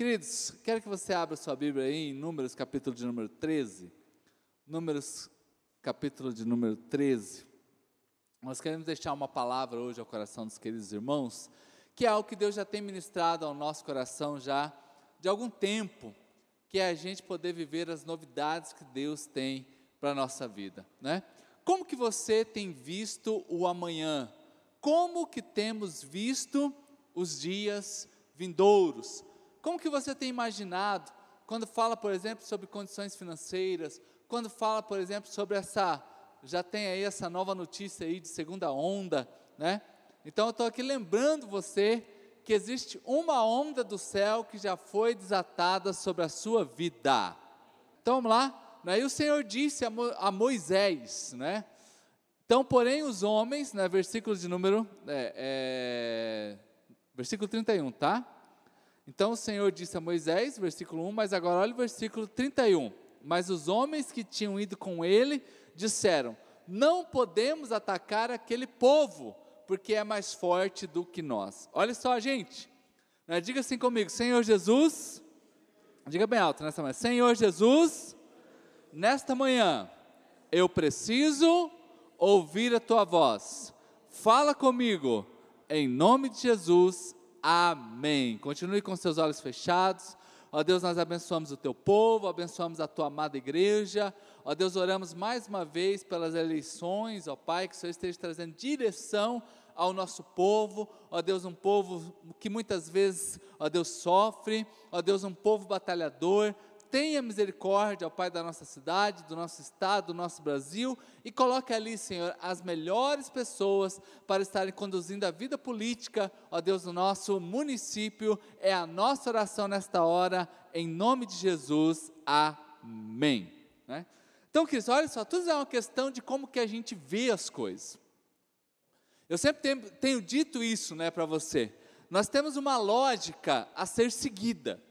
Queridos, quero que você abra sua Bíblia aí em Números, capítulo de número 13. Números, capítulo de número 13. Nós queremos deixar uma palavra hoje ao coração dos queridos irmãos, que é algo que Deus já tem ministrado ao nosso coração já de algum tempo, que é a gente poder viver as novidades que Deus tem para a nossa vida, né? Como que você tem visto o amanhã? Como que temos visto os dias vindouros? Como que você tem imaginado quando fala, por exemplo, sobre condições financeiras, quando fala, por exemplo, sobre essa já tem aí essa nova notícia aí de segunda onda, né? Então eu estou aqui lembrando você que existe uma onda do céu que já foi desatada sobre a sua vida. Então vamos lá. Aí o Senhor disse a, Mo, a Moisés, né? Então, porém, os homens, né, versículo de número, é, é, versículo 31, tá? Então o Senhor disse a Moisés, versículo 1, mas agora olha o versículo 31. Mas os homens que tinham ido com ele disseram: Não podemos atacar aquele povo, porque é mais forte do que nós. Olha só, gente. Né, diga assim comigo: Senhor Jesus, diga bem alto nessa manhã: Senhor Jesus, nesta manhã eu preciso ouvir a tua voz. Fala comigo, em nome de Jesus. Amém. Continue com seus olhos fechados. Ó Deus, nós abençoamos o teu povo, abençoamos a tua amada igreja. Ó Deus, oramos mais uma vez pelas eleições, ó Pai, que o Senhor esteja trazendo direção ao nosso povo, ó Deus, um povo que muitas vezes, ó Deus, sofre, ó Deus, um povo batalhador, tenha misericórdia, ó Pai, da nossa cidade, do nosso estado, do nosso Brasil, e coloque ali, Senhor, as melhores pessoas para estarem conduzindo a vida política, ó Deus, do nosso município. É a nossa oração nesta hora, em nome de Jesus. Amém. Né? Então, queridos, olha só, tudo é uma questão de como que a gente vê as coisas. Eu sempre tenho, tenho dito isso né, para você. Nós temos uma lógica a ser seguida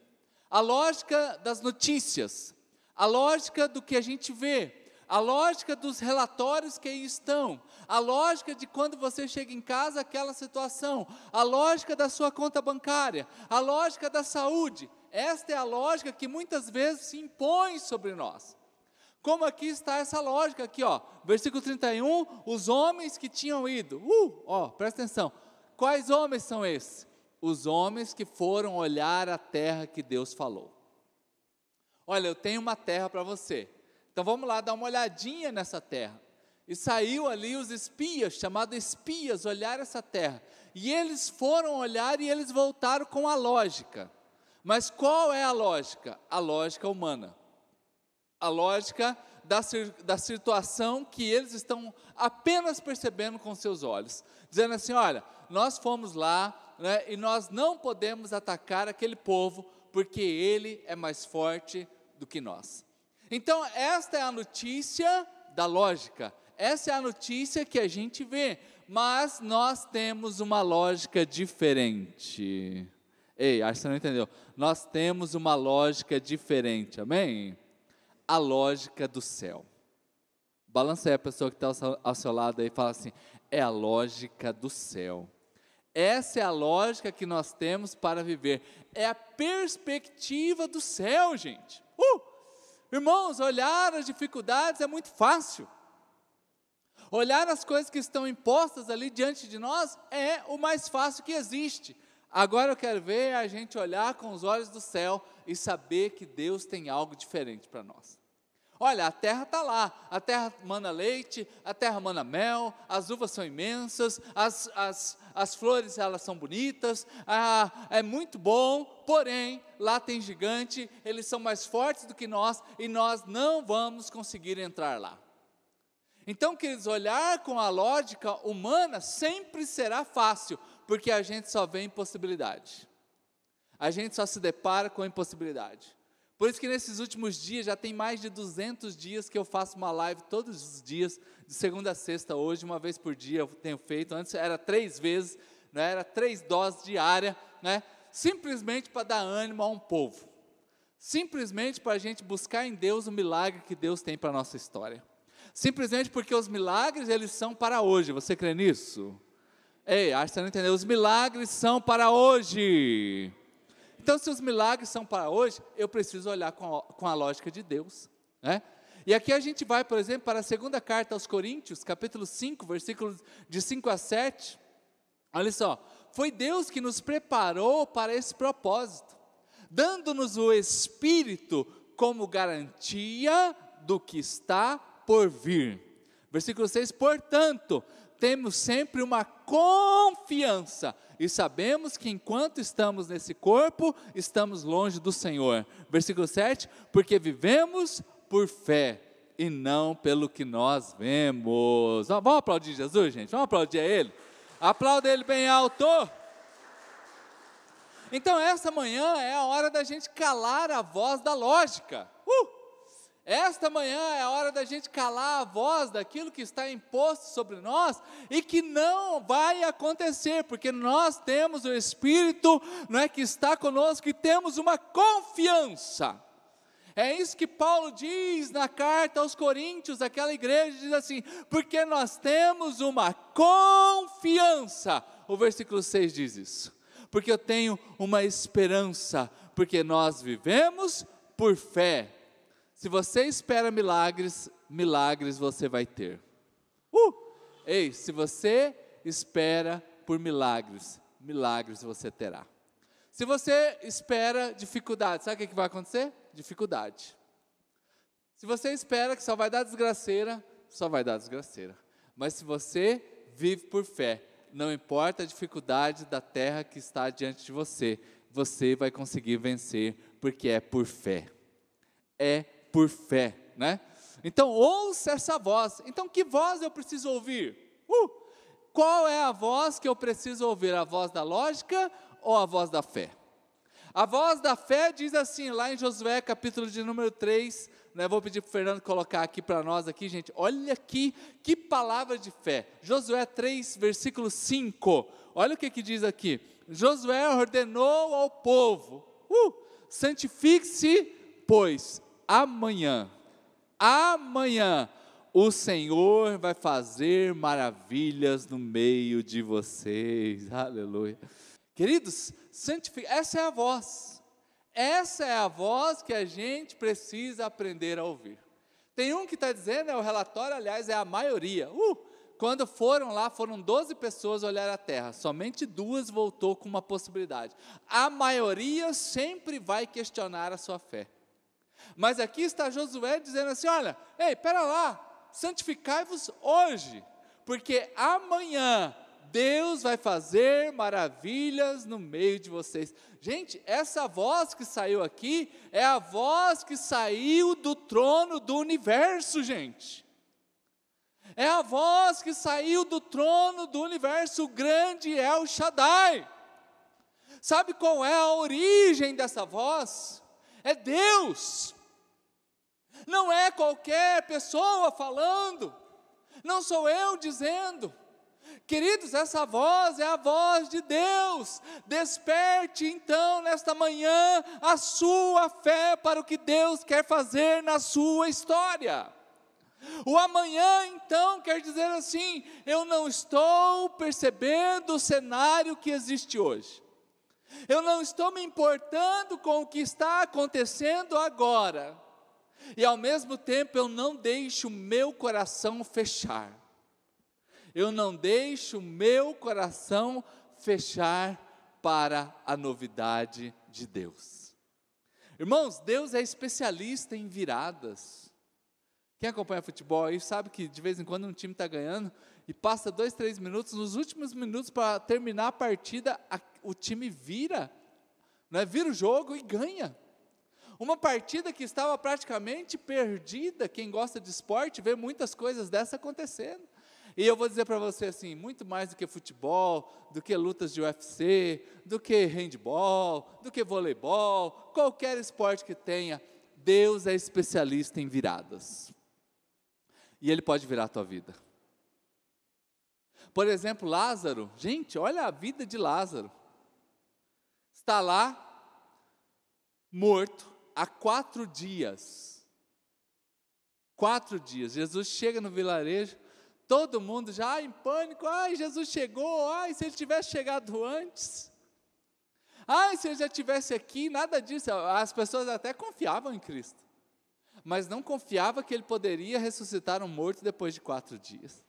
a lógica das notícias, a lógica do que a gente vê, a lógica dos relatórios que aí estão, a lógica de quando você chega em casa, aquela situação, a lógica da sua conta bancária, a lógica da saúde. Esta é a lógica que muitas vezes se impõe sobre nós. Como aqui está essa lógica aqui, ó, versículo 31, os homens que tinham ido. Uh, ó, presta atenção. Quais homens são esses? Os homens que foram olhar a terra que Deus falou. Olha, eu tenho uma terra para você. Então vamos lá dar uma olhadinha nessa terra. E saiu ali os espias, chamados espias, olhar essa terra. E eles foram olhar e eles voltaram com a lógica. Mas qual é a lógica? A lógica humana. A lógica da, da situação que eles estão apenas percebendo com seus olhos. Dizendo assim: olha, nós fomos lá, né, e nós não podemos atacar aquele povo, porque ele é mais forte do que nós. Então, esta é a notícia da lógica, essa é a notícia que a gente vê, mas nós temos uma lógica diferente. Ei, acho que você não entendeu. Nós temos uma lógica diferente, amém? A lógica do céu. Balança aí a pessoa que está ao seu lado e fala assim: é a lógica do céu. Essa é a lógica que nós temos para viver. É a perspectiva do céu, gente. Uh! Irmãos, olhar as dificuldades é muito fácil. Olhar as coisas que estão impostas ali diante de nós é o mais fácil que existe. Agora eu quero ver a gente olhar com os olhos do céu e saber que Deus tem algo diferente para nós. Olha, a terra está lá, a terra mana leite, a terra mana mel, as uvas são imensas, as, as, as flores elas são bonitas, ah, é muito bom, porém, lá tem gigante, eles são mais fortes do que nós e nós não vamos conseguir entrar lá. Então, queridos, olhar com a lógica humana sempre será fácil, porque a gente só vê impossibilidade. A gente só se depara com impossibilidade. Por isso que nesses últimos dias, já tem mais de 200 dias que eu faço uma live todos os dias, de segunda a sexta, hoje, uma vez por dia eu tenho feito, antes era três vezes, né, era três doses diárias, né, simplesmente para dar ânimo a um povo, simplesmente para a gente buscar em Deus o milagre que Deus tem para a nossa história, simplesmente porque os milagres eles são para hoje, você crê nisso? Ei, acho que você não entendeu, os milagres são para hoje, Então, se os milagres são para hoje, eu preciso olhar com a, com a lógica de Deus. Né? E aqui a gente vai, por exemplo, para a segunda carta aos Coríntios, capítulo 5, versículos de 5 a 7. Olha só, foi Deus que nos preparou para esse propósito, dando-nos o Espírito como garantia do que está por vir. Versículo 6: Portanto, temos sempre uma confiança e sabemos que enquanto estamos nesse corpo, estamos longe do Senhor. Versículo 7: Porque vivemos por fé e não pelo que nós vemos. Vamos aplaudir Jesus, gente? Vamos aplaudir a Ele? Aplauda Ele bem alto. Então, essa manhã é a hora da gente calar a voz da lógica. Uh! Esta manhã é a hora da gente calar a voz daquilo que está imposto sobre nós e que não vai acontecer, porque nós temos o Espírito, não é que está conosco e temos uma confiança. É isso que Paulo diz na carta aos Coríntios, aquela igreja diz assim: porque nós temos uma confiança. O versículo 6 diz isso. Porque eu tenho uma esperança, porque nós vivemos por fé se você espera milagres, milagres você vai ter. Uh! Ei, se você espera por milagres, milagres você terá. Se você espera dificuldade, sabe o que vai acontecer? Dificuldade. Se você espera que só vai dar desgraceira, só vai dar desgraceira. Mas se você vive por fé, não importa a dificuldade da terra que está diante de você, você vai conseguir vencer, porque é por fé. É por fé, né? Então, ouça essa voz. Então, que voz eu preciso ouvir? Uh, qual é a voz que eu preciso ouvir? A voz da lógica ou a voz da fé? A voz da fé diz assim, lá em Josué, capítulo de número 3, né, vou pedir para o Fernando colocar aqui para nós aqui, gente. Olha aqui que palavra de fé. Josué 3, versículo 5. Olha o que, que diz aqui. Josué ordenou ao povo: uh, santifique-se, pois amanhã, amanhã, o Senhor vai fazer maravilhas no meio de vocês. Aleluia. Queridos, essa é a voz. Essa é a voz que a gente precisa aprender a ouvir. Tem um que está dizendo, é o relatório, aliás, é a maioria. Uh, quando foram lá, foram 12 pessoas olhar a terra, somente duas voltou com uma possibilidade. A maioria sempre vai questionar a sua fé. Mas aqui está Josué dizendo assim: olha, ei, pera lá, santificai-vos hoje, porque amanhã Deus vai fazer maravilhas no meio de vocês. Gente, essa voz que saiu aqui é a voz que saiu do trono do universo, gente. É a voz que saiu do trono do universo, o grande El Shaddai. Sabe qual é a origem dessa voz? É Deus. Não é qualquer pessoa falando, não sou eu dizendo. Queridos, essa voz é a voz de Deus. Desperte então nesta manhã a sua fé para o que Deus quer fazer na sua história. O amanhã, então, quer dizer assim: eu não estou percebendo o cenário que existe hoje, eu não estou me importando com o que está acontecendo agora, e ao mesmo tempo eu não deixo o meu coração fechar. Eu não deixo o meu coração fechar para a novidade de Deus. Irmãos, Deus é especialista em viradas. Quem acompanha futebol aí sabe que de vez em quando um time está ganhando e passa dois, três minutos, nos últimos minutos para terminar a partida, a, o time vira, né, vira o jogo e ganha. Uma partida que estava praticamente perdida, quem gosta de esporte vê muitas coisas dessa acontecendo. E eu vou dizer para você assim, muito mais do que futebol, do que lutas de UFC, do que handball, do que voleibol, qualquer esporte que tenha, Deus é especialista em viradas. E Ele pode virar a tua vida. Por exemplo, Lázaro, gente, olha a vida de Lázaro. Está lá, morto, há quatro dias. Quatro dias. Jesus chega no vilarejo, todo mundo já em pânico. Ai, Jesus chegou. Ai, se ele tivesse chegado antes. Ah, se ele já estivesse aqui, nada disso. As pessoas até confiavam em Cristo, mas não confiavam que ele poderia ressuscitar um morto depois de quatro dias.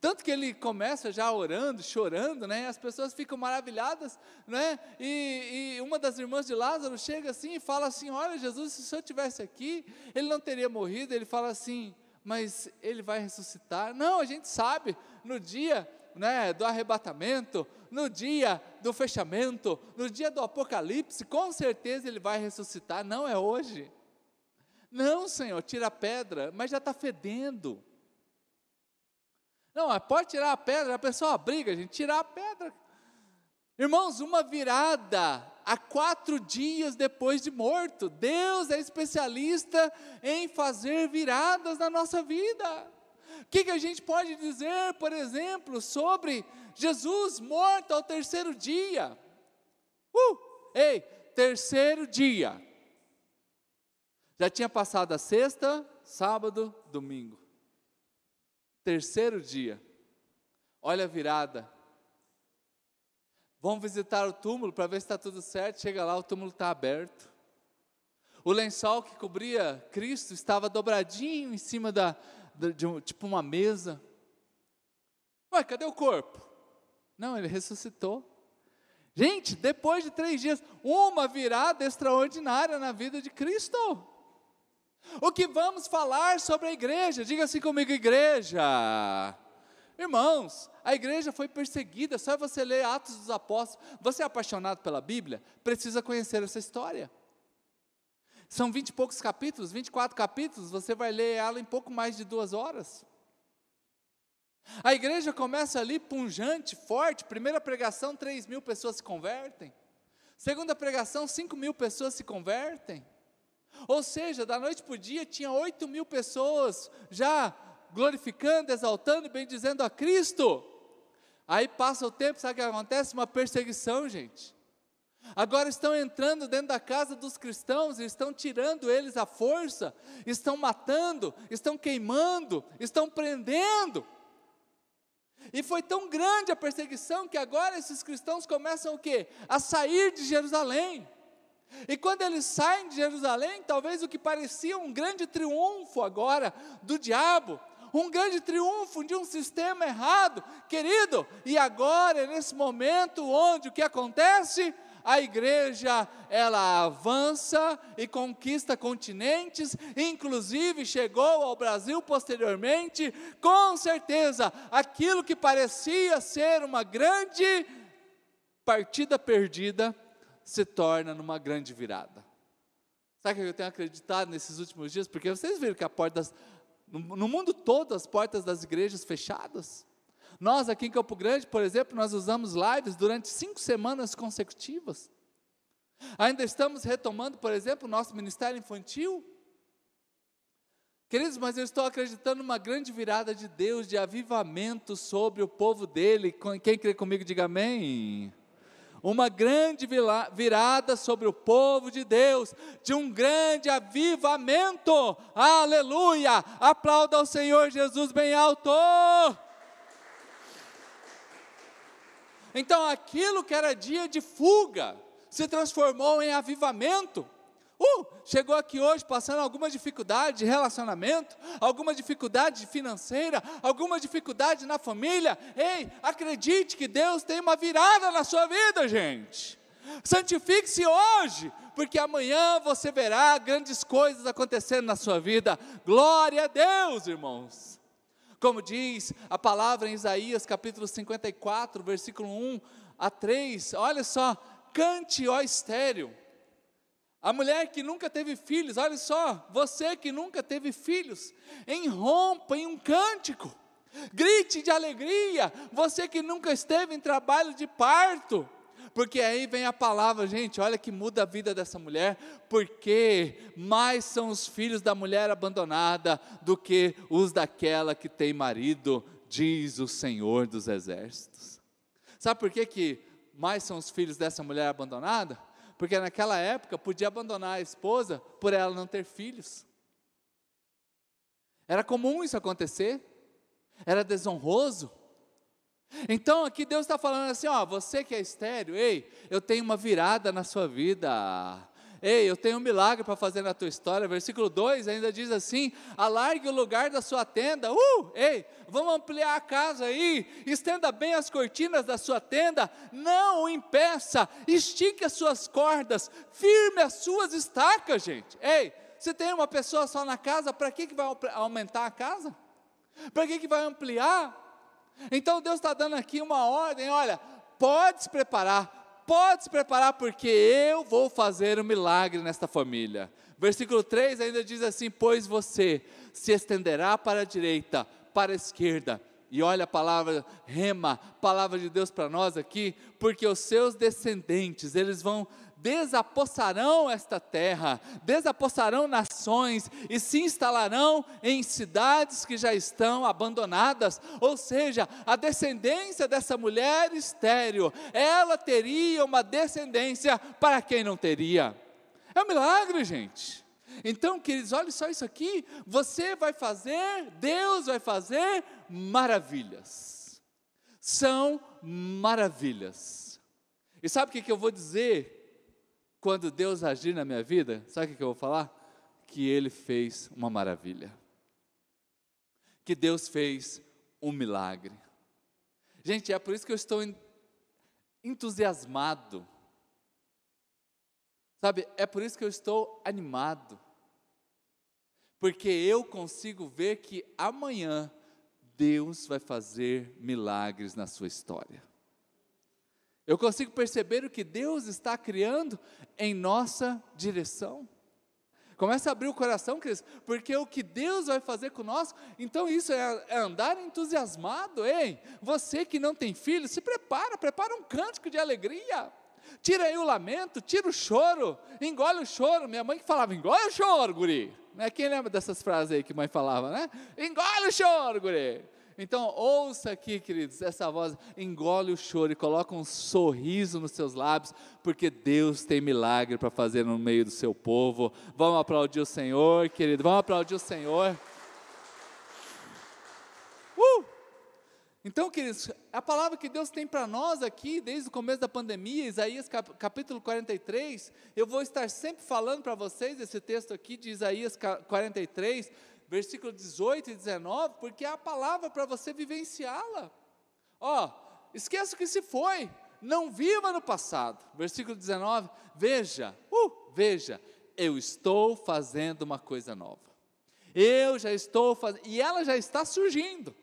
Tanto que ele começa já orando, chorando, né? As pessoas ficam maravilhadas, né? E, e, uma das irmãs de Lázaro chega assim e fala assim: Olha, Jesus, se o senhor tivesse aqui, ele não teria morrido. Ele fala assim: Mas ele vai ressuscitar? Não, a gente sabe, no dia né, do arrebatamento, no dia do fechamento, no dia do apocalipse, com certeza ele vai ressuscitar. Não é hoje. Não, Senhor, tira a pedra, mas já está fedendo. Não, pode tirar a pedra, a pessoa briga, gente, tirar a pedra. Irmãos, uma virada há quatro dias depois de morto. Deus é especialista em fazer viradas na nossa vida. O que, que a gente pode dizer, por exemplo, sobre Jesus morto ao terceiro dia? Uh, ei, terceiro dia. Já tinha passado a sexta, sábado, domingo terceiro dia, olha a virada. Vamos visitar o túmulo para ver se está tudo certo. Chega lá, o túmulo está aberto. O lençol que cobria Cristo estava dobradinho em cima da, de tipo uma mesa. Ué, cadê o corpo? Não, ele ressuscitou. Gente, depois de três dias, uma virada extraordinária na vida de Cristo. O que vamos falar sobre a igreja? Diga assim comigo, igreja. Irmãos, a igreja foi perseguida, só você ler Atos dos Apóstolos. Você é apaixonado pela Bíblia? Precisa conhecer essa história. São vinte e poucos capítulos, 24 capítulos, você vai ler ela em pouco mais de duas horas. A igreja começa ali punjante, forte. Primeira pregação, 3 mil pessoas se convertem. Segunda pregação, 5 mil pessoas se convertem. Ou seja, da noite para o dia tinha 8 mil pessoas já glorificando, exaltando bendizendo a Cristo. Aí passa o tempo, sabe o que acontece? Uma perseguição, gente. Agora estão entrando dentro da casa dos cristãos e estão tirando eles à força, estão matando, estão queimando, estão prendendo. E foi tão grande a perseguição que agora esses cristãos começam o quê? A sair de Jerusalém. E quando eles saem de Jerusalém, talvez o que parecia um grande triunfo agora do diabo, um grande triunfo de um sistema errado, querido, e agora é nesse momento onde o que acontece? A igreja, ela avança e conquista continentes, inclusive chegou ao Brasil posteriormente, com certeza, aquilo que parecia ser uma grande partida perdida, se torna numa grande virada. Sabe o que eu tenho acreditado nesses últimos dias? Porque vocês viram que a porta das, no, mundo todo as portas das igrejas fechadas. Nós aqui em Campo Grande, por exemplo, nós usamos lives durante cinco semanas consecutivas. Ainda estamos retomando, por exemplo, o nosso ministério infantil. Queridos, mas eu estou acreditando numa grande virada de Deus, de avivamento sobre o povo dele. Quem crê comigo, diga amém uma grande virada sobre o povo de Deus, de um grande avivamento. Aleluia! Aplauda ao Senhor Jesus bem alto. Então, aquilo que era dia de fuga se transformou em avivamento. Uh, chegou aqui hoje passando alguma dificuldade de relacionamento, alguma dificuldade financeira, alguma dificuldade na família. Ei, acredite que Deus tem uma virada na sua vida, gente. Santifique-se hoje, porque amanhã você verá grandes coisas acontecendo na sua vida. Glória a Deus, irmãos. Como diz a palavra em Isaías capítulo 54, versículo 1 a 3, olha só, cante, ó estéreo a mulher que nunca teve filhos, olha só, você que nunca teve filhos, enrompa em um cântico, grite de alegria, você que nunca esteve em trabalho de parto, porque aí vem a palavra, gente, olha que muda a vida dessa mulher, porque mais são os filhos da mulher abandonada do que os daquela que tem marido, diz o Senhor dos Exércitos. Sabe por que, que mais são os filhos dessa mulher abandonada? Porque naquela época podia abandonar a esposa por ela não ter filhos. Era comum isso acontecer, era desonroso. Então aqui Deus está falando assim: ó, você que é estéreo, ei, eu tenho uma virada na sua vida. Ei, eu tenho um milagre para fazer na tua história. Versículo 2 ainda diz assim: alargue o lugar da sua tenda. Uh, ei, vamos ampliar a casa aí. Estenda bem as cortinas da sua tenda. Não o impeça. Estique as suas cordas. Firme as suas estacas, gente. Ei, você tem uma pessoa só na casa, para que, que vai aumentar a casa? Para que, que vai ampliar? Então Deus está dando aqui uma ordem: olha, pode se preparar, pode se preparar, porque eu vou fazer um milagre nesta família. Versículo 3 ainda diz assim: Pois você se estenderá para a direita, para a esquerda. E olha a palavra rema, palavra de Deus para nós aqui, porque os seus descendentes, eles vão desapossarão esta terra, desapossarão nações e se instalarão em cidades que já estão abandonadas. Ou seja, a descendência dessa mulher estéril, ela teria uma descendência para quem não teria. É um milagre, gente. Então, queridos, olha só isso aqui. Você vai fazer, Deus vai fazer maravilhas. São maravilhas. E sabe o que, que eu vou dizer quando Deus agir na minha vida, sabe o que eu vou falar? Que Ele fez uma maravilha. Que Deus fez um milagre. Gente, é por isso que eu estou entusiasmado. Sabe, é por isso que eu estou animado. Porque eu consigo ver que amanhã Deus vai fazer milagres na sua história. Eu consigo perceber o que Deus está criando em nossa direção. Começa a abrir o coração, Cris, porque o que Deus vai fazer conosco, então isso é, é, andar entusiasmado, ei, você que não tem filho, se prepara, prepara um cântico de alegria, tira aí o lamento, tira o choro, engole o choro, minha mãe que falava, engole o choro, guri, né? quem lembra dessas frases aí que mãe falava, né, engole o choro, guri, então, ouça aqui, queridos, essa voz, engole o choro e coloca um sorriso nos seus lábios, porque Deus tem milagre para fazer no meio do seu povo. Vamos aplaudir o Senhor, querido, vamos aplaudir o Senhor. Uh! Então, queridos, a palavra que Deus tem para nós aqui, desde o começo da pandemia, Isaías capítulo 43, eu vou estar sempre falando para vocês esse texto aqui de Isaías 43, versículo 18 e 19, porque é a palavra para você vivenciá-la. Ó, esqueça o que se foi, não viva no passado. Versículo 19, veja, uh, veja, eu estou fazendo uma coisa nova. Eu já estou fazendo, e ela já está surgindo.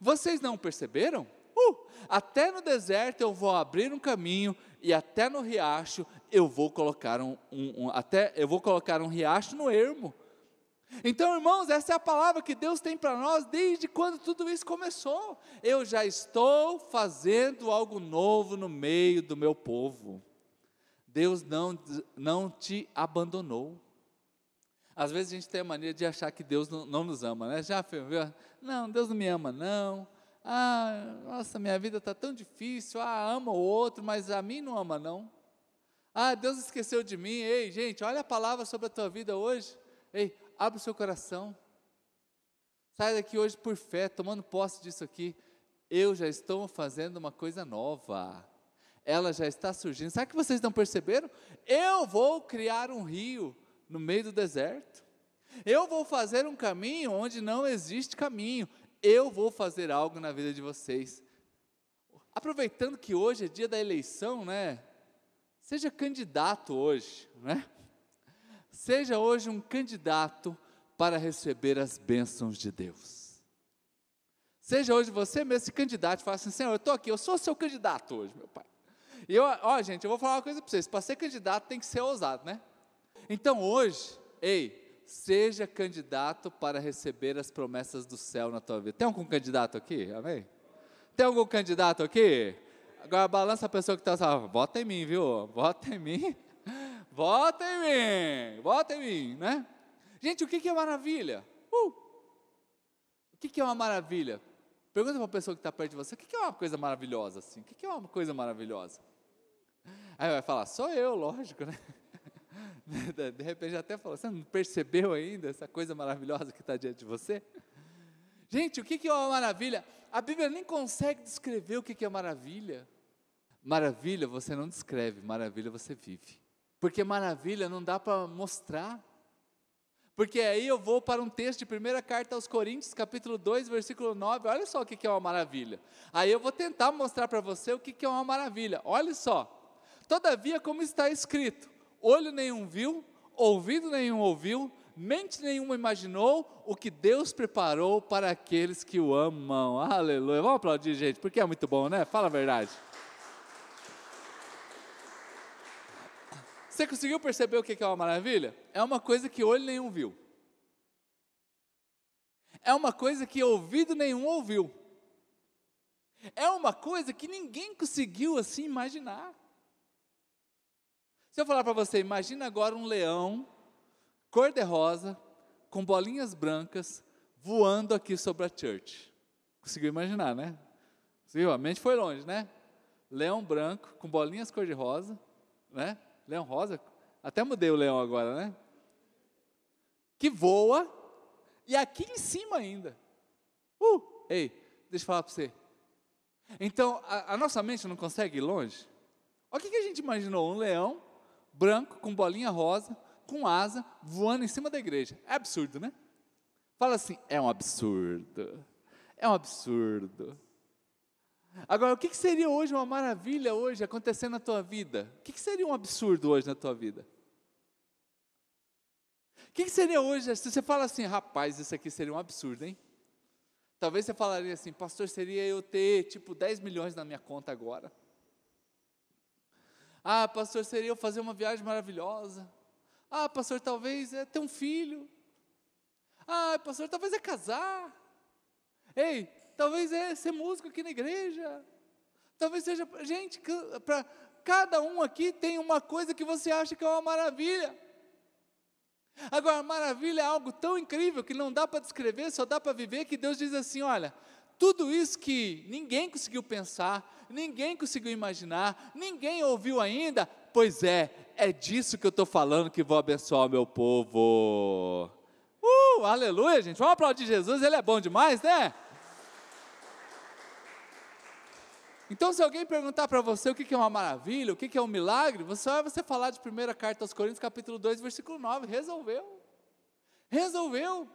Vocês não perceberam? Uh, até no deserto eu vou abrir um caminho e até no riacho eu vou colocar um, um, um até eu vou colocar um riacho no ermo então, irmãos, essa é a palavra que Deus tem para nós desde quando tudo isso começou. Eu já estou fazendo algo novo no meio do meu povo. Deus não, não te abandonou. Às vezes a gente tem a mania de achar que Deus não, não nos ama, né? Já viu? Não, Deus não me ama, não. Ah, nossa, minha vida está tão difícil. Ah, ama o outro, mas a mim não ama, não. Ah, Deus esqueceu de mim. Ei, gente, olha a palavra sobre a tua vida hoje. Ei, Abre o seu coração. Sai daqui hoje por fé, tomando posse disso aqui. Eu já estou fazendo uma coisa nova. Ela já está surgindo. Sabe que vocês não perceberam? Eu vou criar um rio no meio do deserto. Eu vou fazer um caminho onde não existe caminho. Eu vou fazer algo na vida de vocês. Aproveitando que hoje é dia da eleição, né? Seja candidato hoje, né? Seja hoje um candidato para receber as bênçãos de Deus. Seja hoje você mesmo esse candidato, fala assim, Senhor, eu estou aqui, eu sou seu candidato hoje, meu Pai. E eu, ó, gente, eu vou falar uma coisa para vocês, para ser candidato tem que ser ousado, né? Então hoje, ei, seja candidato para receber as promessas do céu na tua vida. Tem algum candidato aqui? Amém? Tem algum candidato aqui? Agora balança a pessoa que está assim, vota em mim, viu? Vota em mim vota em mim, vota em mim, né? Gente, o que, é maravilha? Uh! O que, é uma maravilha? Pergunta para a pessoa que está perto de você, o que, é uma coisa maravilhosa assim? O que, é uma coisa maravilhosa? Aí vai falar, sou eu, lógico, né? De repente até falou, você não percebeu ainda essa coisa maravilhosa que está diante de você? Gente, o que é uma maravilha? A Bíblia nem consegue descrever o que é maravilha. Maravilha você não descreve, maravilha você vive. Porque maravilha não dá para mostrar. Porque aí eu vou para um texto de primeira carta aos Coríntios, capítulo 2, versículo 9. Olha só o que é uma maravilha. Aí eu vou tentar mostrar para você o que é uma maravilha. Olha só. Todavia, como está escrito: olho nenhum viu, ouvido nenhum ouviu, mente nenhuma imaginou o que Deus preparou para aqueles que o amam. Aleluia. Vamos aplaudir, gente, porque é muito bom, né? Fala a verdade. Você conseguiu perceber o que é uma maravilha? É uma coisa que olho nenhum viu. É uma coisa que ouvido nenhum ouviu. É uma coisa que ninguém conseguiu assim imaginar. Se eu falar para você, imagina agora um leão cor-de-rosa, com bolinhas brancas, voando aqui sobre a church. Conseguiu imaginar, né? Conseguiu? A mente foi longe, né? Leão branco, com bolinhas cor-de-rosa, né? Leão rosa? Até mudei o leão agora, né? Que voa e aqui em cima ainda. Uh, ei, deixa eu falar para você. Então, a, a, nossa mente não consegue ir longe? Olha o que, que a gente imaginou: um leão branco com bolinha rosa, com asa, voando em cima da igreja. É absurdo, né? Fala assim: é um absurdo. É um absurdo. Agora, o que seria hoje uma maravilha hoje acontecendo na tua vida? O que seria um absurdo hoje na tua vida? O que seria hoje, se você fala assim, rapaz, isso aqui seria um absurdo, hein? Talvez você falaria assim, pastor, seria eu ter tipo 10 milhões na minha conta agora. Ah, pastor, seria eu fazer uma viagem maravilhosa. Ah, pastor, talvez é ter um filho. Ah, pastor, talvez é casar. Ei, talvez é ser músico aqui na igreja, talvez seja, gente, para cada um aqui tem uma coisa que você acha que é uma maravilha. Agora, maravilha é algo tão incrível que não dá para descrever, só dá para viver, que Deus diz assim: olha, tudo isso que ninguém conseguiu pensar, ninguém conseguiu imaginar, ninguém ouviu ainda, pois é, é disso que eu estou falando que vou abençoar o meu povo. Uh, aleluia, gente. Vamos aplaudir Jesus, ele é bom demais, né? Então, se alguém perguntar para você o que é uma maravilha, o que é um milagre, você vai você falar de 1 carta aos Coríntios, capítulo 2, versículo 9. Resolveu. Resolveu.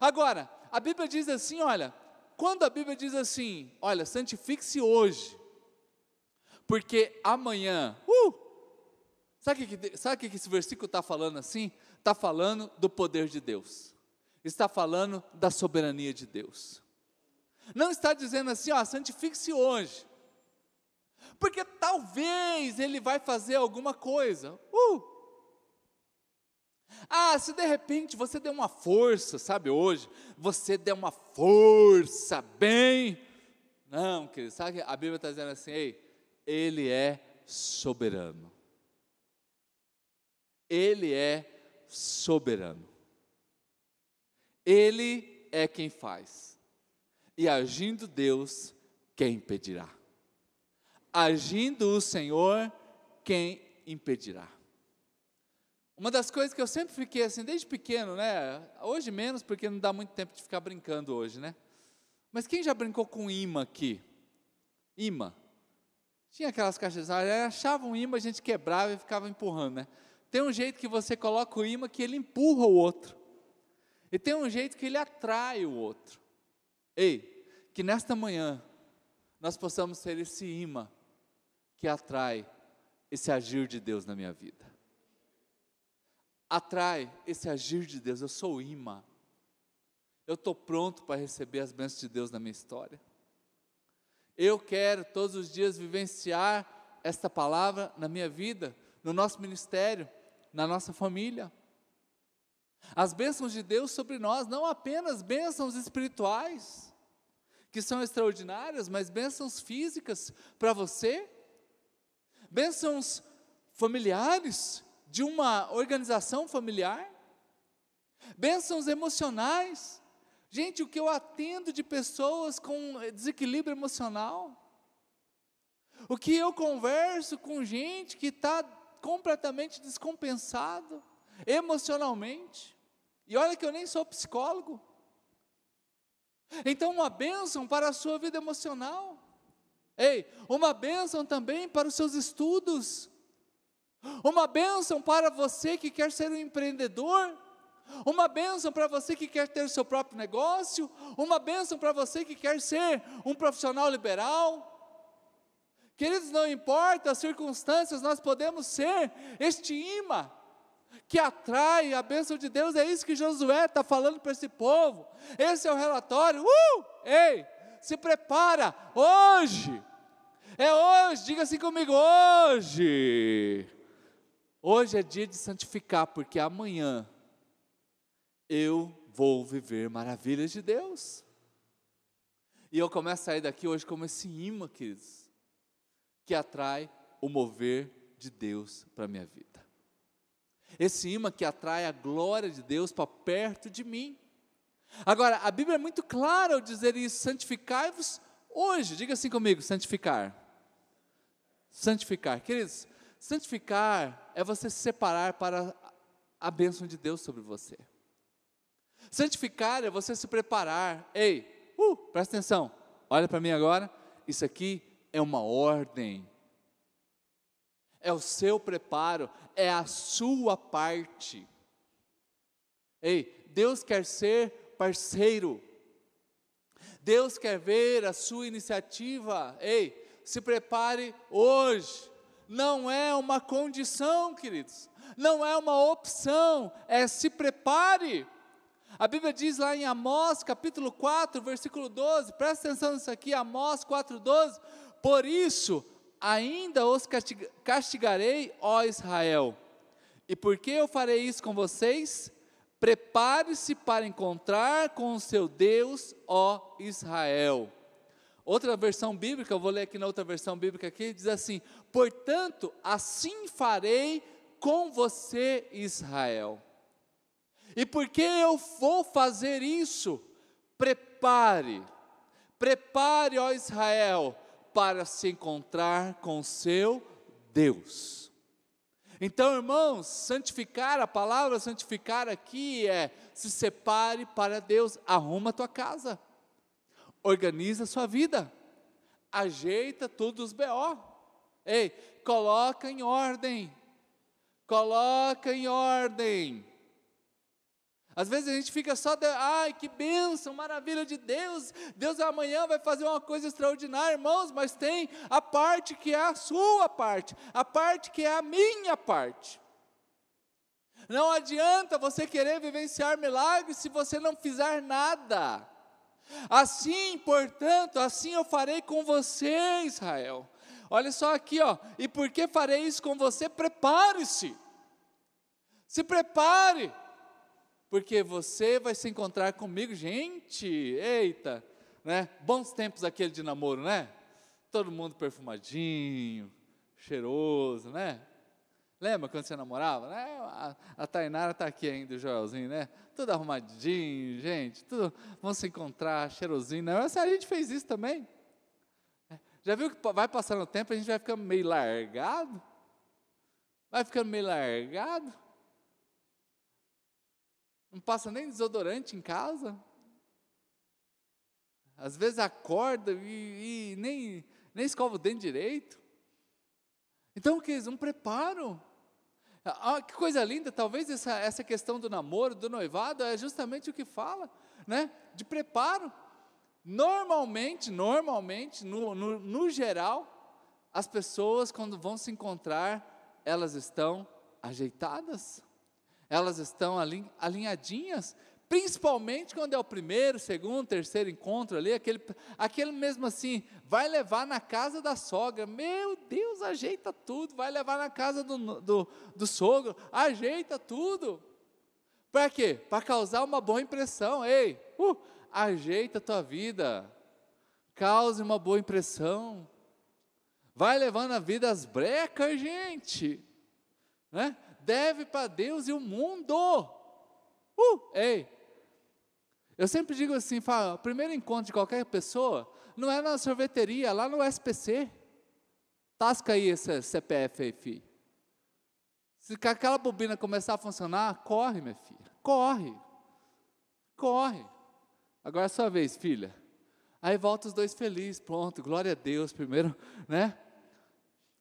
Agora, a Bíblia diz assim: olha, quando a Bíblia diz assim, olha, santifique-se hoje, porque amanhã, uh, sabe o que, sabe que esse versículo está falando assim? Está falando do poder de Deus, está falando da soberania de Deus. Não está dizendo assim, ó, santifique-se hoje, porque talvez ele vai fazer alguma coisa. Uh! Ah, se de repente você der uma força, sabe, hoje, você der uma força bem. Não, querido, sabe a Bíblia está dizendo assim, ei, ele é soberano. Ele é soberano. Ele é quem faz. E agindo Deus, quem impedirá? Agindo o Senhor, quem impedirá? Uma das coisas que eu sempre fiquei assim, desde pequeno, né? Hoje menos, porque não dá muito tempo de ficar brincando hoje, né? Mas quem já brincou com imã aqui? Imã. Tinha aquelas caixas de achava um imã, a gente quebrava e ficava empurrando, né? Tem um jeito que você coloca o imã que ele empurra o outro. E tem um jeito que ele atrai o outro. Ei, que nesta manhã nós possamos ser esse imã que atrai esse agir de Deus na minha vida. Atrai esse agir de Deus. Eu sou imã. Eu estou pronto para receber as bênçãos de Deus na minha história. Eu quero todos os dias vivenciar esta palavra na minha vida, no nosso ministério, na nossa família. As bênçãos de Deus sobre nós, não apenas bênçãos espirituais, que são extraordinárias, mas bênçãos físicas para você, bênçãos familiares, de uma organização familiar, bênçãos emocionais. Gente, o que eu atendo de pessoas com desequilíbrio emocional, o que eu converso com gente que está completamente descompensado emocionalmente, e olha que eu nem sou psicólogo, Então, uma bênção para a sua vida emocional. Ei, uma bênção também para os seus estudos. Uma bênção para você que quer ser um empreendedor. Uma bênção para você que quer ter o seu próprio negócio. Uma bênção para você que quer ser um profissional liberal. Queridos, não importa as circunstâncias, nós podemos ser este imã que atrai a bênção de Deus. É isso que Josué está falando para esse povo. Esse é o relatório. Uh! Ei, se prepara hoje. É hoje, diga assim comigo, hoje. Hoje é dia de santificar, porque amanhã eu vou viver maravilhas de Deus. E eu começo a sair daqui hoje como esse imã, queridos, que atrai o mover de Deus para a minha vida. Esse imã que atrai a glória de Deus para perto de mim. Agora, a Bíblia é muito clara ao dizer isso: santificai-vos hoje. Diga assim comigo: santificar. Santificar. Queridos, santificar é você se separar para a bênção de Deus sobre você. Santificar é você se preparar. Ei, uh, presta atenção, olha para mim agora. Isso aqui é uma ordem, é o seu preparo, é a sua parte. Ei, Deus quer ser parceiro, Deus quer ver a sua iniciativa. Ei, se prepare hoje. Não é uma condição, queridos, não é uma opção, é se prepare. A Bíblia diz lá em Amós, capítulo 4, versículo 12, presta atenção nisso aqui, Amós 4, 12. Por isso, ainda os castigarei, ó Israel. E por que eu farei isso com vocês? Prepare-se para encontrar com o seu Deus, ó Israel. Outra versão bíblica, eu vou ler aqui na outra versão bíblica aqui, diz assim: Portanto, assim farei com você, Israel. E porque eu vou fazer isso, prepare, prepare, ó Israel, para se encontrar com seu Deus. Então, irmãos, santificar, a palavra santificar aqui é se separe para Deus, arruma a tua casa, organiza a sua vida, ajeita tudo os BO, ei, coloca em ordem, coloca em ordem, às vezes a gente fica só, de, ai que bênção, maravilha de Deus, Deus amanhã vai fazer uma coisa extraordinária, irmãos, mas tem a parte que é a sua parte, a parte que é a minha parte. Não adianta você querer vivenciar milagres se você não fizer nada. Assim, portanto, assim eu farei com você, Israel. Olha só aqui, ó. E por que farei isso com você? Prepare-se. Se prepare porque você vai se encontrar comigo, gente, eita, né? Bons tempos aquele de namoro, né? Todo mundo perfumadinho, cheiroso, né? Lembra quando você namorava? Né? A, a Tainara está aqui ainda, o Joelzinho, né? Tudo arrumadinho, gente, tudo, vamos se encontrar, cheirosinho. Né? A gente fez isso também. Já viu que vai passando o tempo, a gente vai ficando meio largado? Vai ficando meio largado? Não passa nem desodorante em casa. Às vezes acorda e, e nem, nem escova o dente direito. Então, que um preparo. Ah, que coisa linda, talvez essa, essa questão do namoro, do noivado, é justamente o que fala, né? De preparo. Normalmente, normalmente, no, no, no geral, as pessoas, quando vão se encontrar, elas estão ajeitadas elas estão alinhadinhas, principalmente quando é o primeiro, segundo, terceiro encontro ali, aquele, aquele mesmo assim, vai levar na casa da sogra, meu Deus, ajeita tudo, vai levar na casa do, do, do sogro, ajeita tudo. Para quê? Para causar uma boa impressão, ei, uh, ajeita a tua vida, cause uma boa impressão, vai levando a vida às brecas, gente, né? deve para Deus e o mundo. Uh, ei! Eu sempre digo assim, fala, o primeiro encontro de qualquer pessoa não é na sorveteria, lá no SPC. Tasca aí esse CPF aí, filho. Se aquela bobina começar a funcionar, corre, minha filha, corre, corre. Agora é sua vez, filha. Aí volta os dois felizes, pronto, glória a Deus, primeiro, né?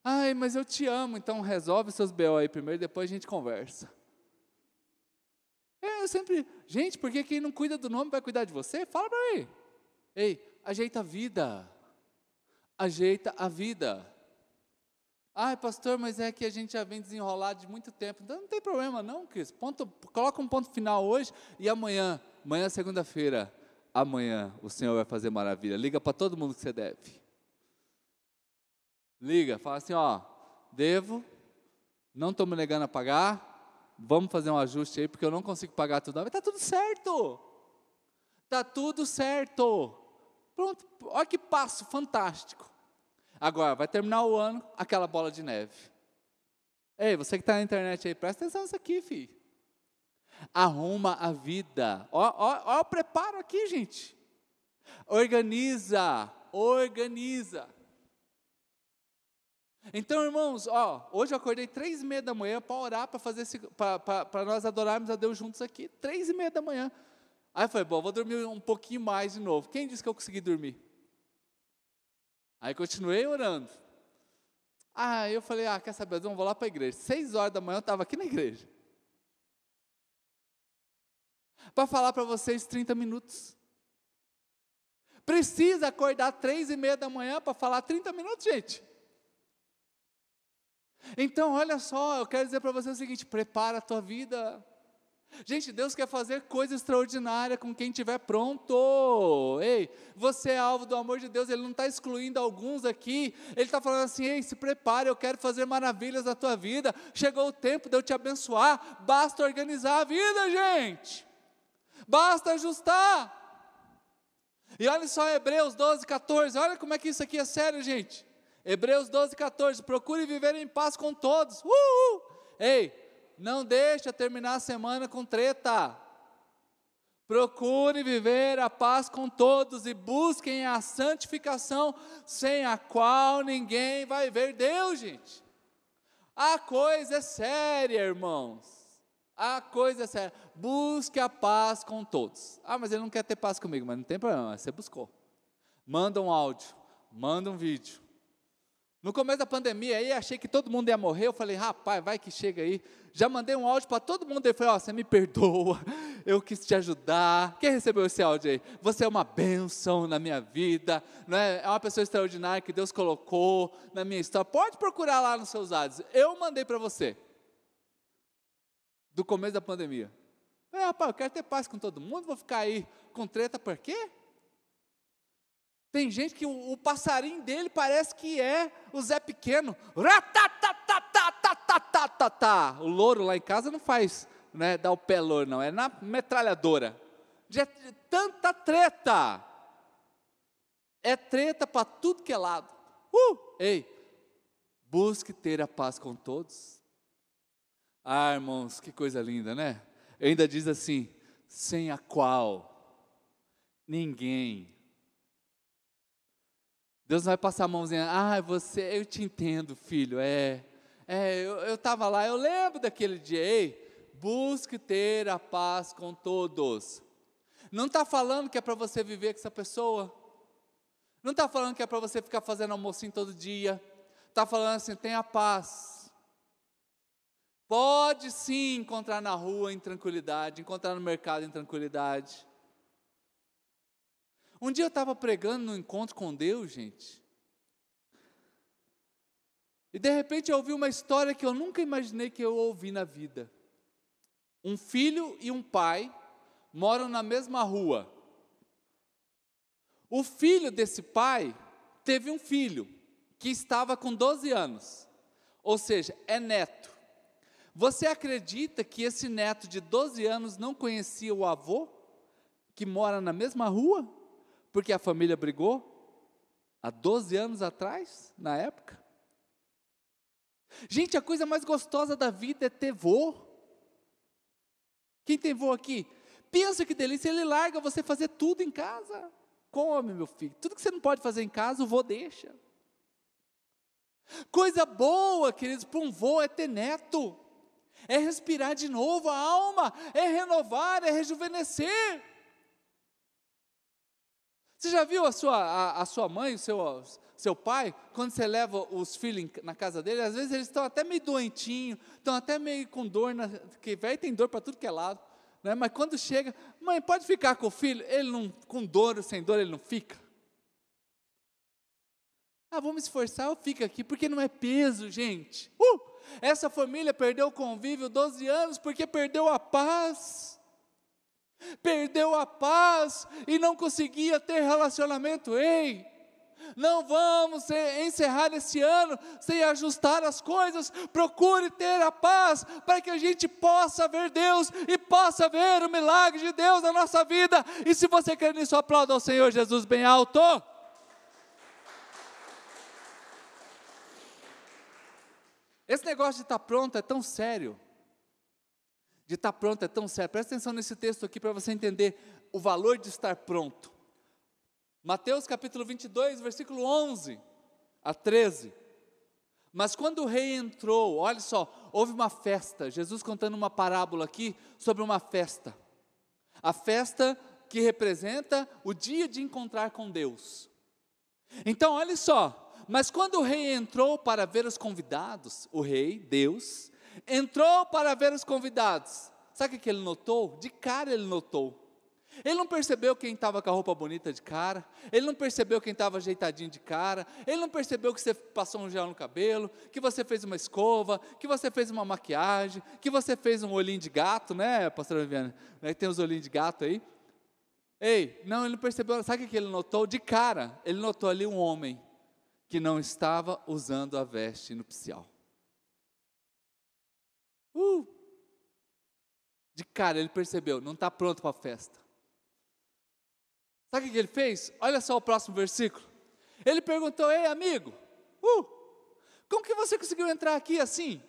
Ai, mas eu te amo, então resolve seus BO aí primeiro, depois a gente conversa. É, eu sempre, gente, porque quem não cuida do nome vai cuidar de você? Fala para mim. Ei, ajeita a vida. Ajeita a vida. Ai, pastor, mas é que a gente já vem desenrolado de muito tempo. Então não tem problema, não, Cris. Ponto, coloca um ponto final hoje e amanhã, amanhã é segunda-feira, amanhã o Senhor vai fazer maravilha. Liga para todo mundo que você deve. Liga, fala assim, ó, devo, não estou me negando a pagar, vamos fazer um ajuste aí, porque eu não consigo pagar tudo. Está tudo certo. Está tudo certo. Pronto, olha que passo fantástico. Agora, vai terminar o ano, aquela bola de neve. Ei, você que está na internet aí, presta atenção nisso aqui, filho. Arruma a vida. Ó, ó, ó, preparo aqui, gente. Organiza, organiza. Então, irmãos, ó, hoje eu acordei três e meia da manhã para orar, para fazer para nós adorarmos a Deus juntos aqui. Três e meia da manhã. Aí falei, bom, vou dormir um pouquinho mais de novo. Quem disse que eu consegui dormir? Aí continuei orando. Ah, eu falei, ah, quer saber, eu vou lá para a igreja. Seis horas da manhã eu estava aqui na igreja. Para falar para vocês 30 minutos. Precisa acordar três e meia da manhã para falar 30 minutos, gente. Então, olha só, eu quero dizer para você o seguinte: prepara a tua vida. Gente, Deus quer fazer coisa extraordinária com quem estiver pronto. Ei, você é alvo do amor de Deus, Ele não está excluindo alguns aqui. Ele está falando assim: ei, se prepare, eu quero fazer maravilhas na tua vida. Chegou o tempo de eu te abençoar. Basta organizar a vida, gente. Basta ajustar. E olha só Hebreus 12, 14. Olha como é que isso aqui é sério, gente. Hebreus 12, 14. Procure viver em paz com todos. Uhul. Ei, não deixa terminar a semana com treta. Procure viver a paz com todos e busquem a santificação, sem a qual ninguém vai ver Deus, gente. A coisa é séria, irmãos. A coisa é séria. Busque a paz com todos. Ah, mas ele não quer ter paz comigo, mas não tem problema, você buscou. Manda um áudio, manda um vídeo no começo da pandemia, aí achei que todo mundo ia morrer. Eu falei, rapaz, vai que chega aí. Já mandei um áudio para todo mundo. Ele falou: oh, você me perdoa, eu quis te ajudar. Quem recebeu esse áudio aí? Você é uma bênção na minha vida, não é? é uma pessoa extraordinária que Deus colocou na minha história. Pode procurar lá nos seus dados. Eu mandei para você, do começo da pandemia. Eu falei, rapaz, eu quero ter paz com todo mundo, vou ficar aí com treta por quê? Tem gente que o, o passarinho dele parece que é o Zé Pequeno. O louro lá em casa não faz, né, dá o pé louro, não, é na metralhadora. De, de tanta treta. É treta para tudo que é lado. Uh, ei, busque ter a paz com todos. Ah, irmãos, que coisa linda, né? Ainda diz assim: sem a qual ninguém Deus vai passar a mãozinha, ah, você, eu te entendo, filho, é, é eu estava lá, eu lembro daquele dia, ei, busque ter a paz com todos. Não está falando que é para você viver com essa pessoa, não está falando que é para você ficar fazendo almocinho todo dia, está falando assim, tenha paz. Pode sim encontrar na rua em tranquilidade, encontrar no mercado em tranquilidade. Um dia eu estava pregando no encontro com Deus, gente. E de repente eu ouvi uma história que eu nunca imaginei que eu ouvi na vida. Um filho e um pai moram na mesma rua. O filho desse pai teve um filho que estava com 12 anos, ou seja, é neto. Você acredita que esse neto de 12 anos não conhecia o avô que mora na mesma rua? Porque a família brigou há 12 anos atrás, na época. Gente, a coisa mais gostosa da vida é ter vô. Quem tem vô aqui? Pensa que delícia, ele larga você fazer tudo em casa. Come, meu filho. Tudo que você não pode fazer em casa, o vô deixa. Coisa boa, queridos, para um vô é ter neto. É respirar de novo a alma, é renovar, é rejuvenescer. Você já viu a sua, a, a sua mãe, o seu, seu pai, quando você leva os filhos na casa dele, às vezes eles estão até meio doentinhos, estão até meio com dor, na, que velho tem dor para tudo que é lado, né? mas quando chega, mãe, pode ficar com o filho, ele não, com dor, sem dor, ele não fica. Ah, vamos esforçar, eu fico aqui, porque não é peso, gente. Uh! Essa família perdeu o convívio 12 anos porque perdeu a paz perdeu a paz e não conseguia ter relacionamento. Ei, não vamos encerrar esse ano sem ajustar as coisas. Procure ter a paz para que a gente possa ver Deus e possa ver o milagre de Deus na nossa vida. E se você quer nisso, aplauda ao Senhor Jesus bem alto. Esse negócio de estar pronto é tão sério de estar pronto é tão sério. Presta atenção nesse texto aqui para você entender o valor de estar pronto. Mateus capítulo 22, versículo 11 a 13. Mas quando o rei entrou, olha só, houve uma festa, Jesus contando uma parábola aqui sobre uma festa. A festa que representa o dia de encontrar com Deus. Então, olha só, mas quando o rei entrou para ver os convidados, o rei, Deus, entrou para ver os convidados. Sabe o que ele notou? De cara ele notou. Ele não percebeu quem estava com a roupa bonita de cara, ele não percebeu quem estava ajeitadinho de cara, ele não percebeu que você passou um gel no cabelo, que você fez uma escova, que você fez uma maquiagem, que você fez um olhinho de gato, né, pastora Viviane? Né, tem os olhinhos de gato aí. Ei, não, ele não percebeu, sabe o que ele notou? De cara, ele notou ali um homem que não estava usando a veste nupcial. Uh! De cara, ele percebeu, não está pronto para a festa. Sabe o que ele fez? Olha só o próximo versículo. Ele perguntou: Ei, amigo, uh, como que você conseguiu entrar aqui assim?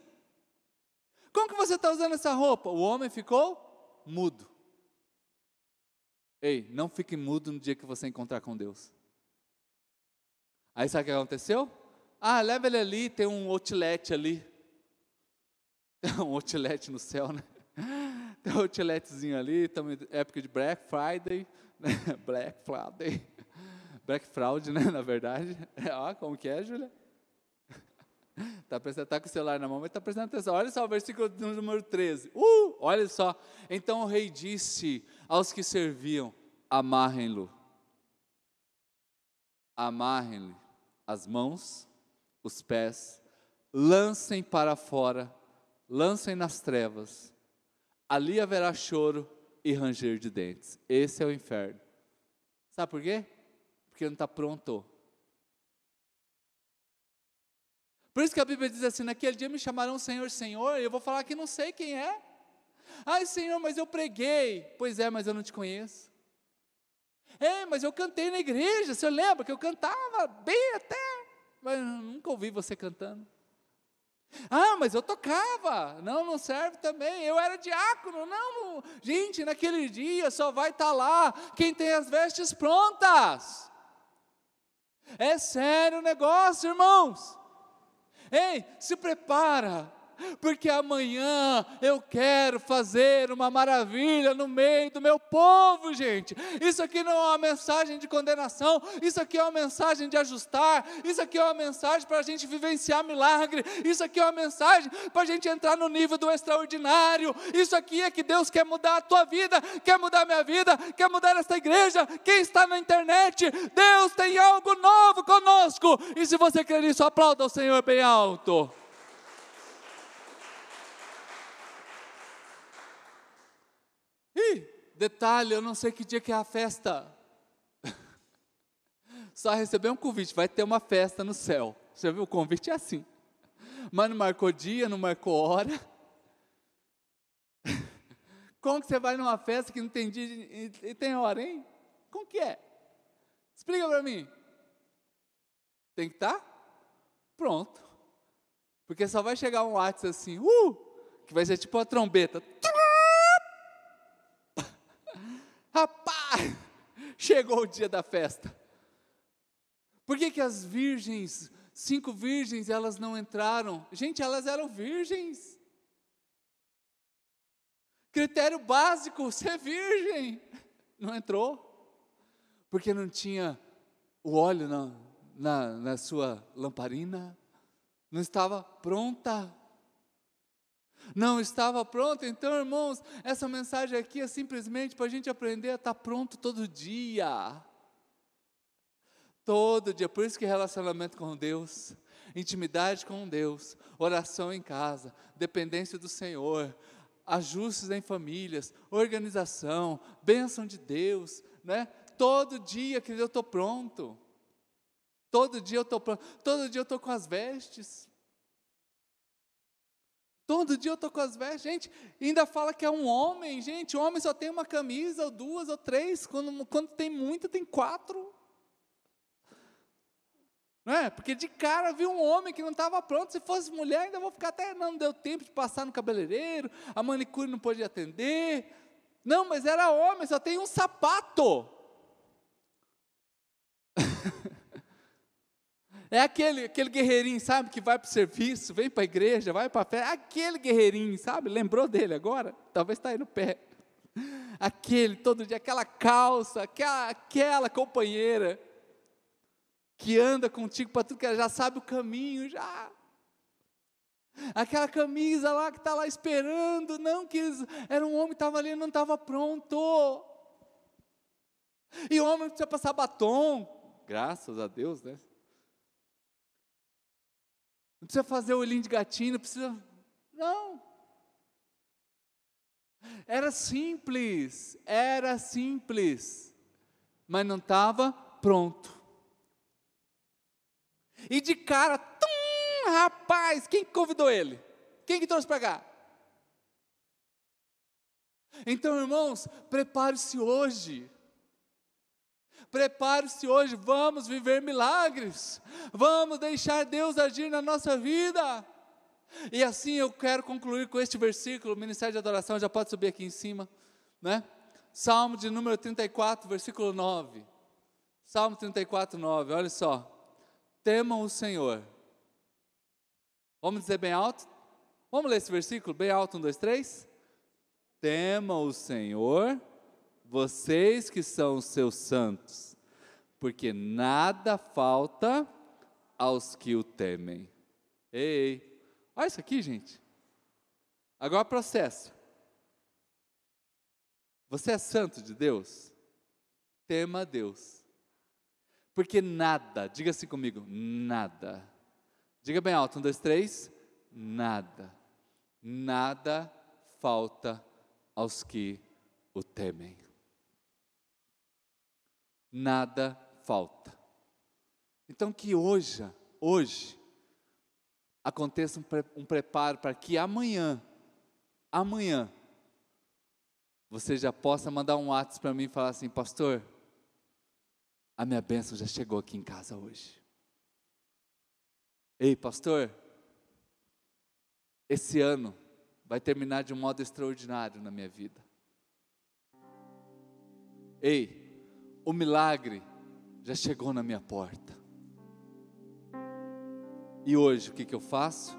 Como que você está usando essa roupa? O homem ficou mudo. Ei, não fique mudo no dia que você encontrar com Deus. Aí sabe o que aconteceu? Ah, leva ele ali, tem um outlet ali. Um outlet no céu, né? Tem um outletzinho ali, estamos época de Black Friday, né? Black Friday, Black Fraud, né, na verdade. É, ó, como que é, Júlia? Está tá com o celular na mão, mas está prestando atenção. Olha só o versículo número 13. Uh, olha só. Então o rei disse aos que serviam: amarrem-lo. Amarrem-lhe as mãos, os pés, lancem para fora lancem nas trevas, ali haverá choro e ranger de dentes. Esse é o inferno. Sabe por quê? Porque não está pronto. Por isso que a Bíblia diz assim: naquele dia me chamarão Senhor, Senhor, e eu vou falar que não sei quem é. Ai, Senhor, mas eu preguei. Pois é, mas eu não te conheço. É, mas eu cantei na igreja. Você lembra que eu cantava bem até, mas eu nunca ouvi você cantando. Ah, mas eu tocava. Não, não serve também. Eu era diácono. Não, gente, naquele dia só vai estar tá lá quem tem as vestes prontas. É sério o negócio, irmãos. Ei, se prepara porque amanhã eu quero fazer uma maravilha no meio do meu povo, gente. Isso aqui não é uma mensagem de condenação, isso aqui é uma mensagem de ajustar, isso aqui é uma mensagem para a gente vivenciar milagre, isso aqui é uma mensagem para a gente entrar no nível do extraordinário. Isso aqui é que Deus quer mudar a tua vida, quer mudar a minha vida, quer mudar esta igreja. Quem está na internet, Deus tem algo novo conosco. E se você quer isso, aplauda o Senhor bem alto. Ih, detalhe, eu não sei que dia que é a festa. Só receber um convite, vai ter uma festa no céu. Você viu, o convite é assim. Mas não marcou dia, não marcou hora. Como que você vai numa festa que não tem dia e tem hora, hein? Como que é? Explica para mim. Tem que estar tá? pronto. Porque só vai chegar um WhatsApp assim, uh, que vai ser tipo uma trombeta. Rapaz, chegou o dia da festa. Por que, que as virgens, cinco virgens, elas não entraram? Gente, elas eram virgens. Critério básico, ser virgem. Não entrou. Porque não tinha o óleo na, na, na sua lamparina, não estava pronta. Não estava pronta. Então, irmãos, essa mensagem aqui é simplesmente para a gente aprender a estar pronto todo dia. Todo dia. Por isso que relacionamento com Deus, intimidade com Deus, oração em casa, dependência do Senhor, ajustes em famílias, organização, bênção de Deus, né? Todo dia, que eu estou pronto. Todo dia eu estou pronto. Todo dia eu estou com as vestes. Todo dia eu estou com as vestes. Gente, ainda fala que é um homem. Gente, homem só tem uma camisa, ou duas, ou três. Quando, quando tem muita, tem quatro. Não é? Porque de cara viu um homem que não estava pronto. Se fosse mulher, ainda vou ficar até. Não deu tempo de passar no cabeleireiro. A manicure não pôde atender. Não, mas era homem, só tem um sapato. É aquele, aquele guerreirinho, sabe, que vai para o serviço, vem para a igreja, vai para a festa. Aquele guerreirinho, sabe? Lembrou dele agora? Talvez está aí no pé. Aquele, todo dia, aquela calça, aquela, aquela companheira que anda contigo para tudo que ela já sabe o caminho, já. Aquela camisa lá que está lá esperando, não que era um homem que estava ali não estava pronto. E o homem precisa passar batom, graças a Deus, né? Não precisa fazer o olhinho de gatinho, não precisa. Não. Era simples, era simples, mas não estava pronto. E de cara, tum, rapaz, quem convidou ele? Quem que trouxe para cá? Então, irmãos, prepare-se hoje. Prepare-se hoje, vamos viver milagres, vamos deixar Deus agir na nossa vida. E assim eu quero concluir com este versículo, o Ministério de Adoração já pode subir aqui em cima, né? Salmo de número 34, versículo 9. Salmo 34, 9, olha só. Temam o Senhor. Vamos dizer bem alto? Vamos ler esse versículo bem alto, um, dois, três. Temam o Senhor vocês que são os seus santos, porque nada falta aos que o temem. Ei, olha isso aqui, gente. Agora processo. Você é santo de Deus? Tema Deus. Porque nada, diga assim comigo, nada. Diga bem alto, um, dois, três. Nada, nada falta aos que o temem nada falta. Então que hoje, hoje, aconteça um, pre, um preparo para que amanhã, amanhã, você já possa mandar um WhatsApp para mim e falar assim, pastor, a minha bênção já chegou aqui em casa hoje. Ei, pastor, esse ano vai terminar de um modo extraordinário na minha vida. Ei, o milagre já chegou na minha porta. E hoje o que, que eu faço?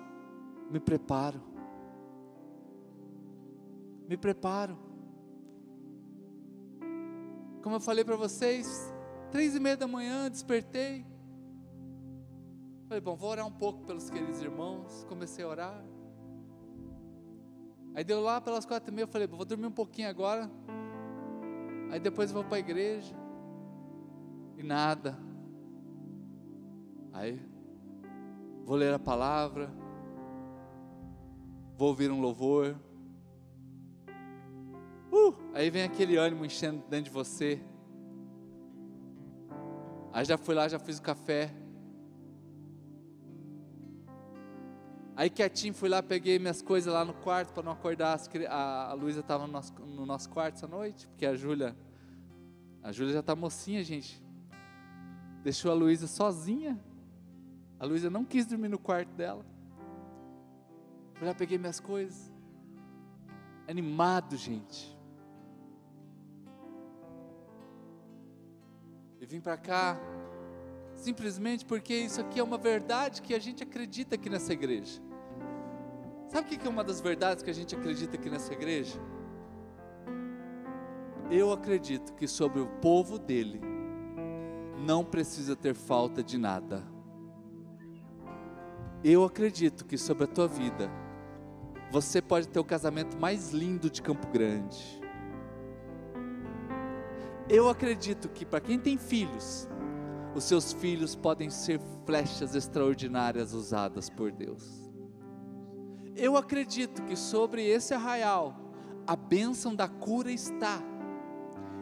Me preparo. Me preparo. Como eu falei para vocês, três e meia da manhã despertei. Falei, bom, vou orar um pouco pelos queridos irmãos. Comecei a orar. Aí deu lá pelas quatro e meia, eu falei, vou dormir um pouquinho agora. Aí depois eu vou para a igreja e nada. Aí, vou ler a palavra, vou ouvir um louvor. Uh, aí vem aquele ânimo enchendo dentro de você. Aí já fui lá, já fiz o café. Aí quietinho fui lá, peguei minhas coisas lá no quarto para não acordar. A, Luísa estava no nosso, no nosso quarto essa noite, porque a Júlia, a Júlia já está mocinha, gente deixou a Luísa sozinha. A Luísa não quis dormir no quarto dela. Eu já peguei minhas coisas. Animado, gente. E vim para cá simplesmente porque isso aqui é uma verdade que a gente acredita aqui nessa igreja. Sabe o que é uma das verdades que a gente acredita aqui nessa igreja? Eu acredito que sobre o povo dele não precisa ter falta de nada. Eu acredito que sobre a tua vida, você pode ter o casamento mais lindo de Campo Grande. Eu acredito que para quem tem filhos, os seus filhos podem ser flechas extraordinárias usadas por Deus. Eu acredito que sobre esse arraial, a bênção da cura está.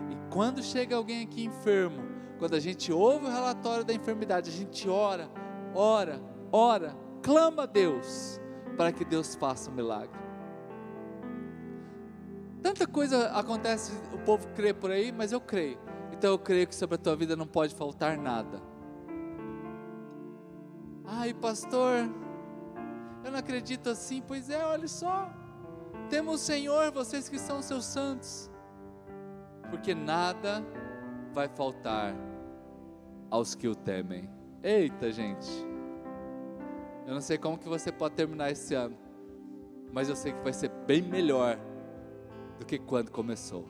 E quando chega alguém aqui enfermo, quando a gente ouve o relatório da enfermidade, a gente ora, ora, ora, clama a Deus para que Deus faça um milagre. Tanta coisa acontece, o povo crê por aí, mas eu creio. Então eu creio que sobre a tua vida não pode faltar nada. Ai, pastor, eu não acredito assim. Pois é, olha só. Temos o Senhor, vocês que são seus santos. Porque nada vai faltar aos que o temem. Eita, gente. Eu não sei como que você pode terminar esse ano, mas eu sei que vai ser bem melhor do que quando começou.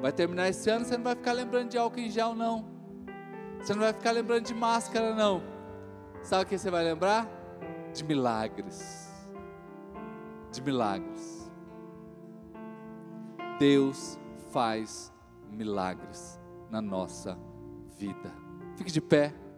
Vai terminar esse ano, você não vai ficar lembrando de álcool em gel, não. Você não vai ficar lembrando de máscara, não. Sabe o que você vai lembrar? De milagres. De milagres. Deus faz milagres na nossa vida. Fique de pé.